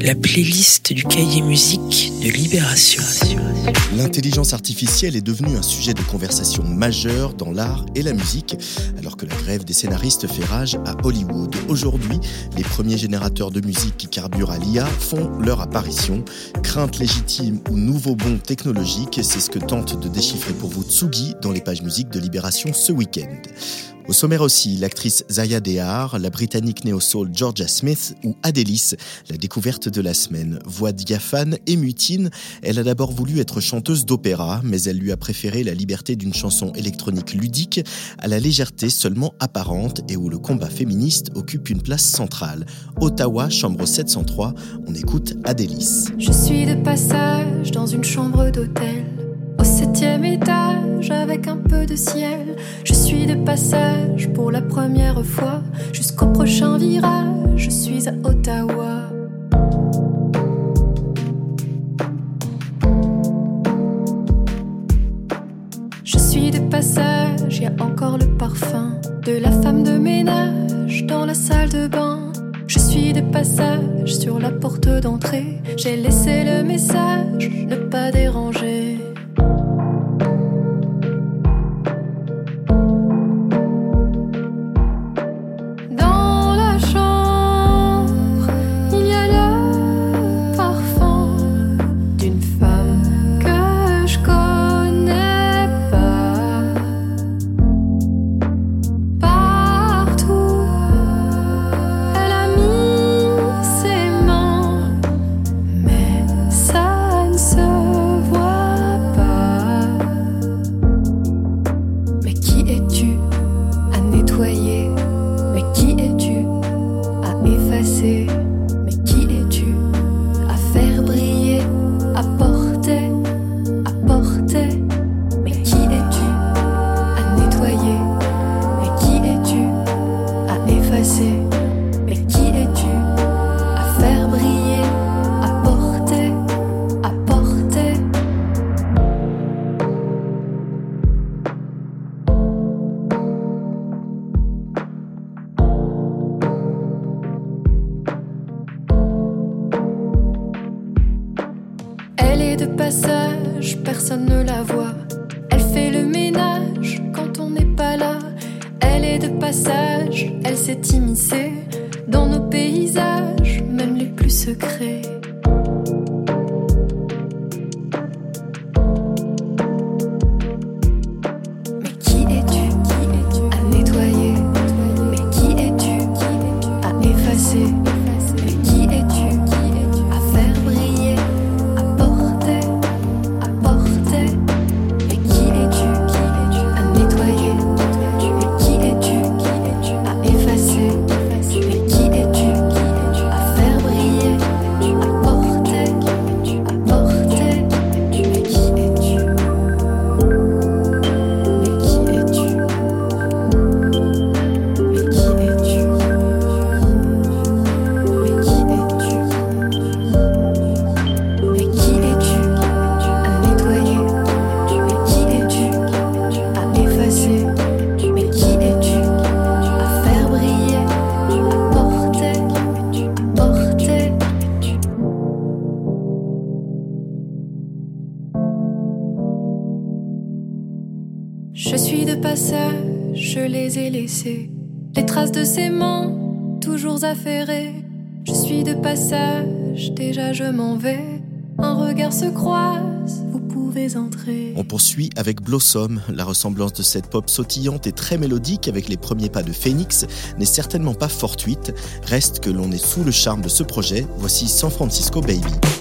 la playlist du cahier musique de Libération. L'intelligence artificielle est devenue un sujet de conversation majeur dans l'art et la musique, alors que la grève des scénaristes fait rage à Hollywood. Aujourd'hui, les premiers générateurs de musique qui carburent à l'IA font leur apparition. Crainte légitime ou nouveau bond technologique, c'est ce que tente de déchiffrer pour vous Tsugi dans les pages musiques de Libération ce week-end. Au sommaire aussi, l'actrice Zaya Dehar, la britannique néo-soul Georgia Smith ou Adélis, la découverte de la semaine. Voix diaphane et mutine, elle a d'abord voulu être chanteuse d'opéra, mais elle lui a préféré la liberté d'une chanson électronique ludique à la légèreté seulement apparente et où le combat féministe occupe une place centrale. Ottawa, chambre 703, on écoute Adélis. Je suis de passage dans une chambre d'hôtel au septième étage avec un peu de ciel. Je suis de passage pour la première fois jusqu'au prochain virage. Je suis à Ottawa. Je suis de passage, y a encore le parfum de la femme de ménage dans la salle de bain. Je suis de passage sur la porte d'entrée. J'ai laissé le message, ne pas déranger. Affairées. Je suis de passage, déjà je m'en vais. Un regard se croise, vous pouvez entrer. On poursuit avec Blossom. La ressemblance de cette pop sautillante et très mélodique avec les premiers pas de Phoenix n'est certainement pas fortuite. Reste que l'on est sous le charme de ce projet. Voici San Francisco Baby.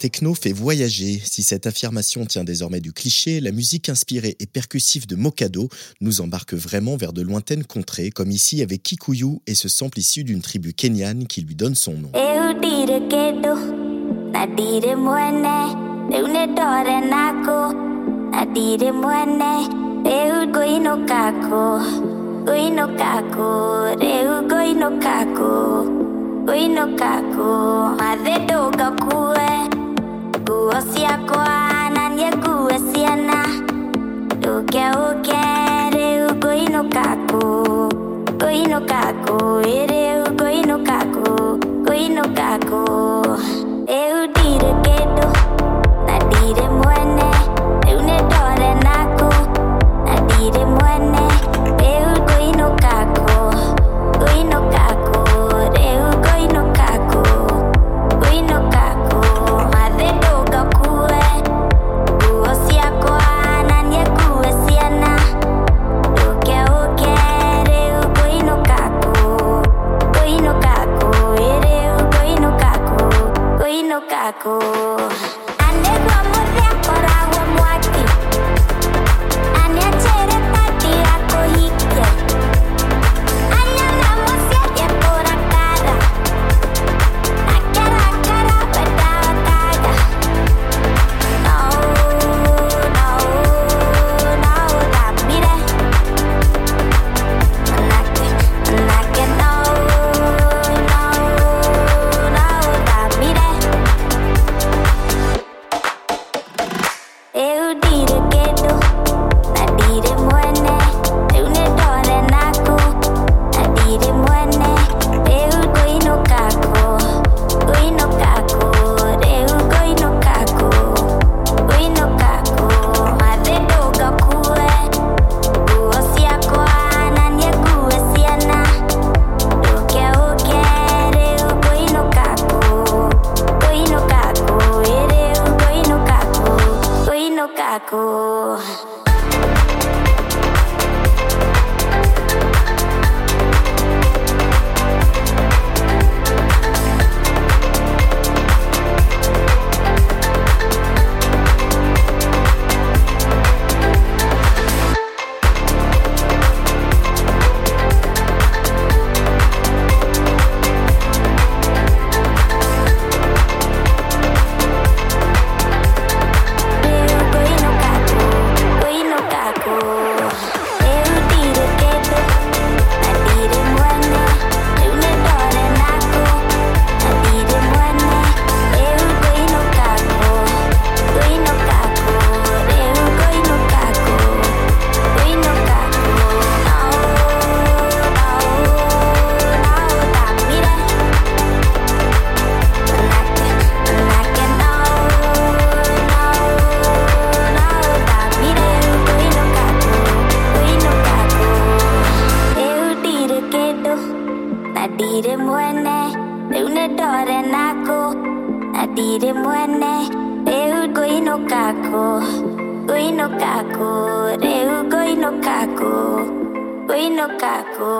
Techno fait voyager. Si cette affirmation tient désormais du cliché, la musique inspirée et percussive de Mokado nous embarque vraiment vers de lointaines contrées, comme ici avec Kikuyu et ce sample issu d'une tribu kenyane qui lui donne son nom. Ngũinũka na ndirĩ mwene rĩu ngũinũka kũ ngũinũka kũ rĩu ngũinũka kũ ngũinũka kũ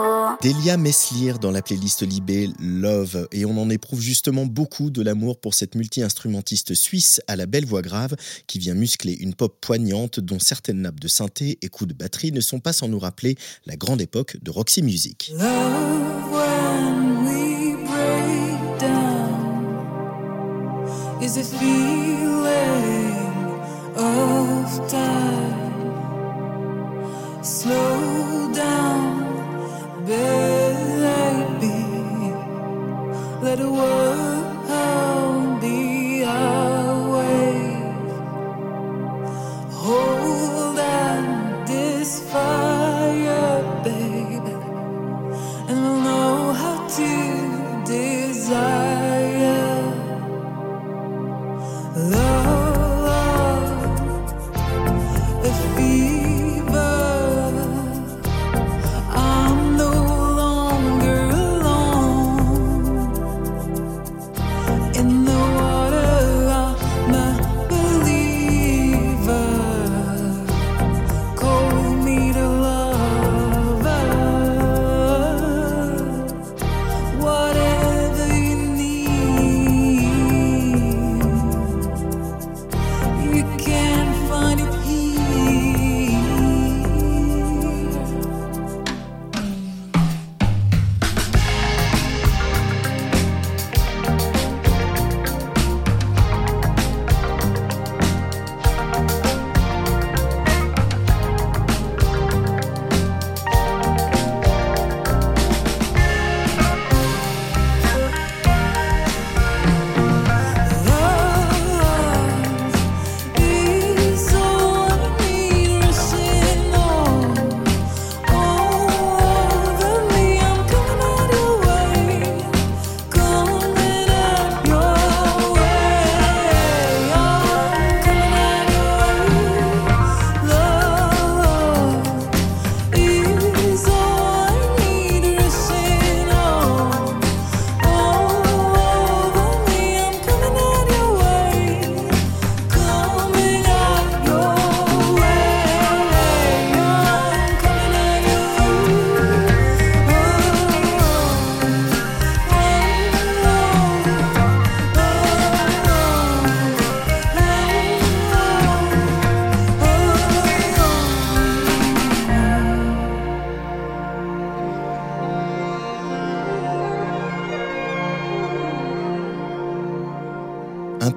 Delia Meslier dans la playlist Libé Love et on en éprouve justement beaucoup de l'amour pour cette multi-instrumentiste suisse à la belle voix grave qui vient muscler une pop poignante dont certaines nappes de synthé et coups de batterie ne sont pas sans nous rappeler la grande époque de Roxy Music. Love is the feeling of time.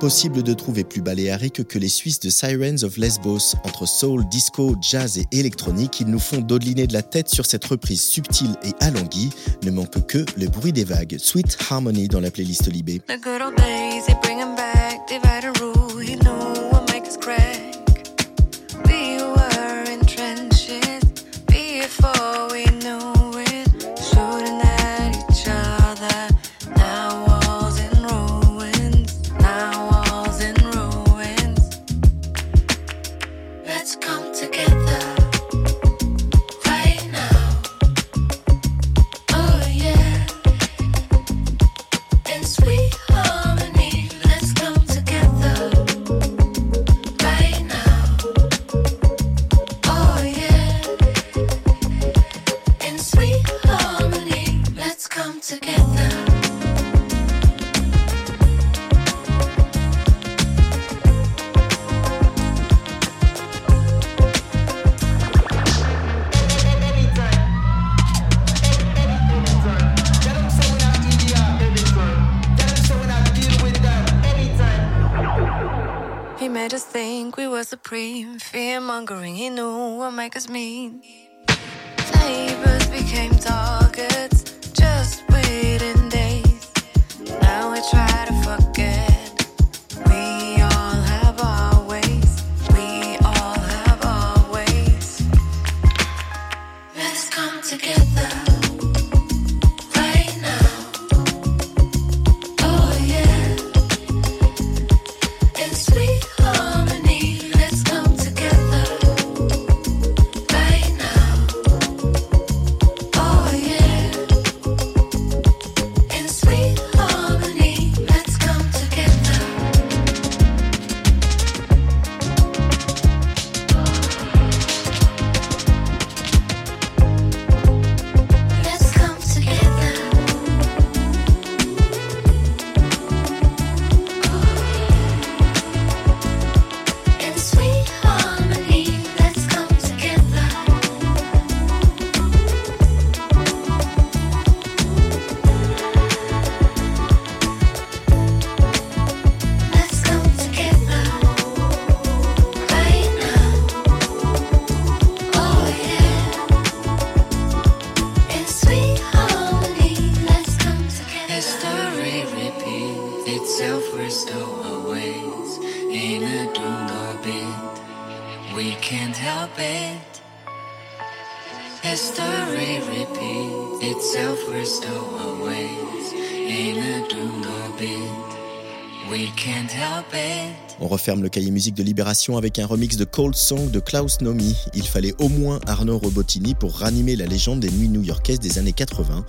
impossible de trouver plus baléarique que les Suisses de Sirens of Lesbos. Entre soul, disco, jazz et électronique, ils nous font dodeliner de la tête sur cette reprise subtile et alanguie. Ne manque que le bruit des vagues. Sweet Harmony dans la playlist Libé. was supreme. Fear mongering, he knew what make us mean. Neighbors became targets, just waiting days. Now we try to fuck. On referme le cahier musique de Libération avec un remix de Cold Song de Klaus Nomi. Il fallait au moins Arnaud Robotini pour ranimer la légende des nuits new-yorkaises des années 80.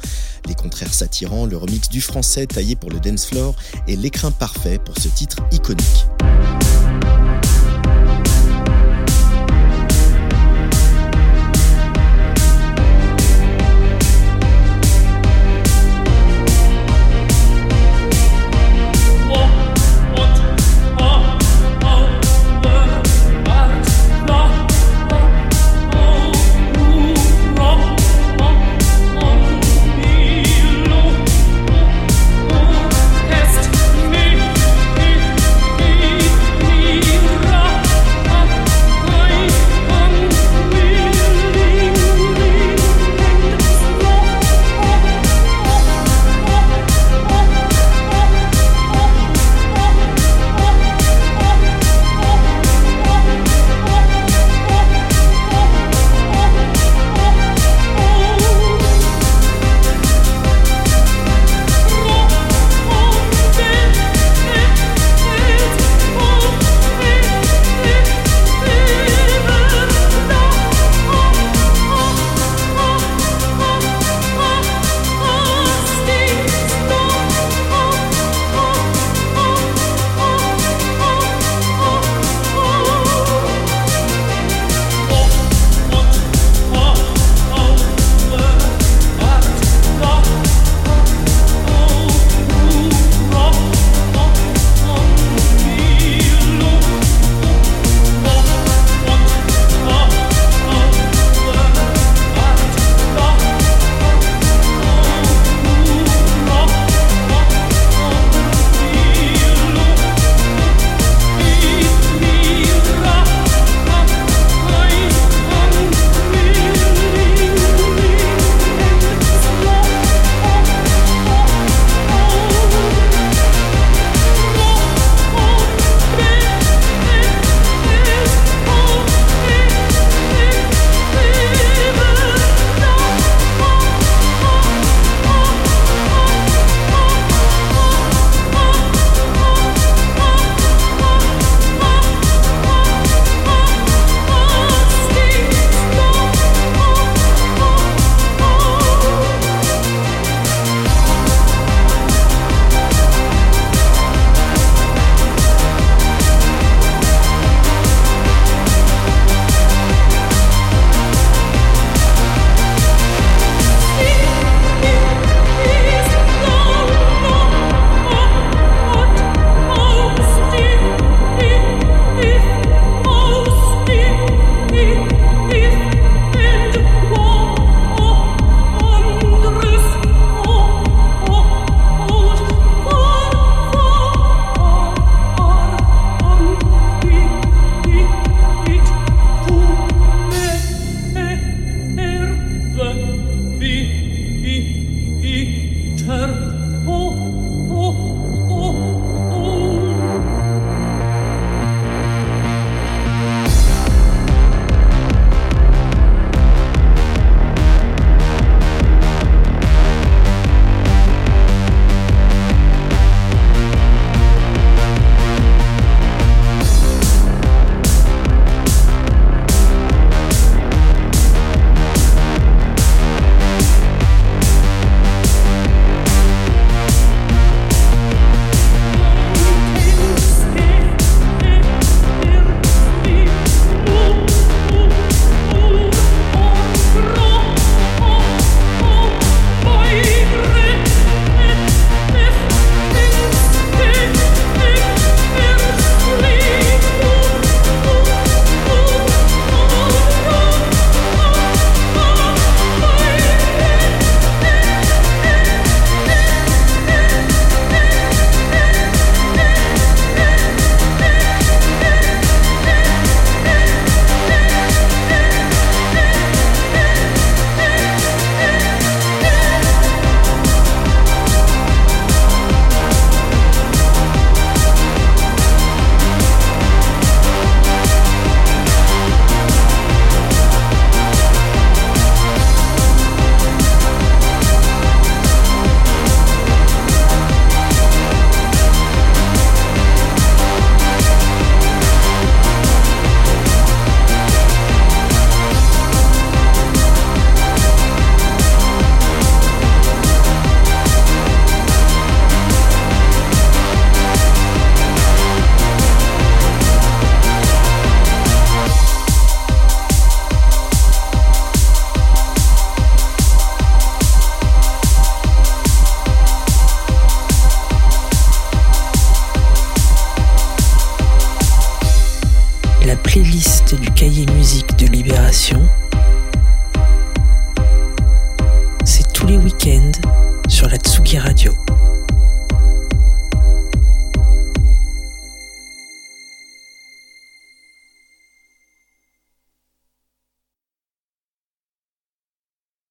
Les contraires s'attirant, le remix du français taillé pour le dance floor et l'écrin parfait pour ce titre iconique.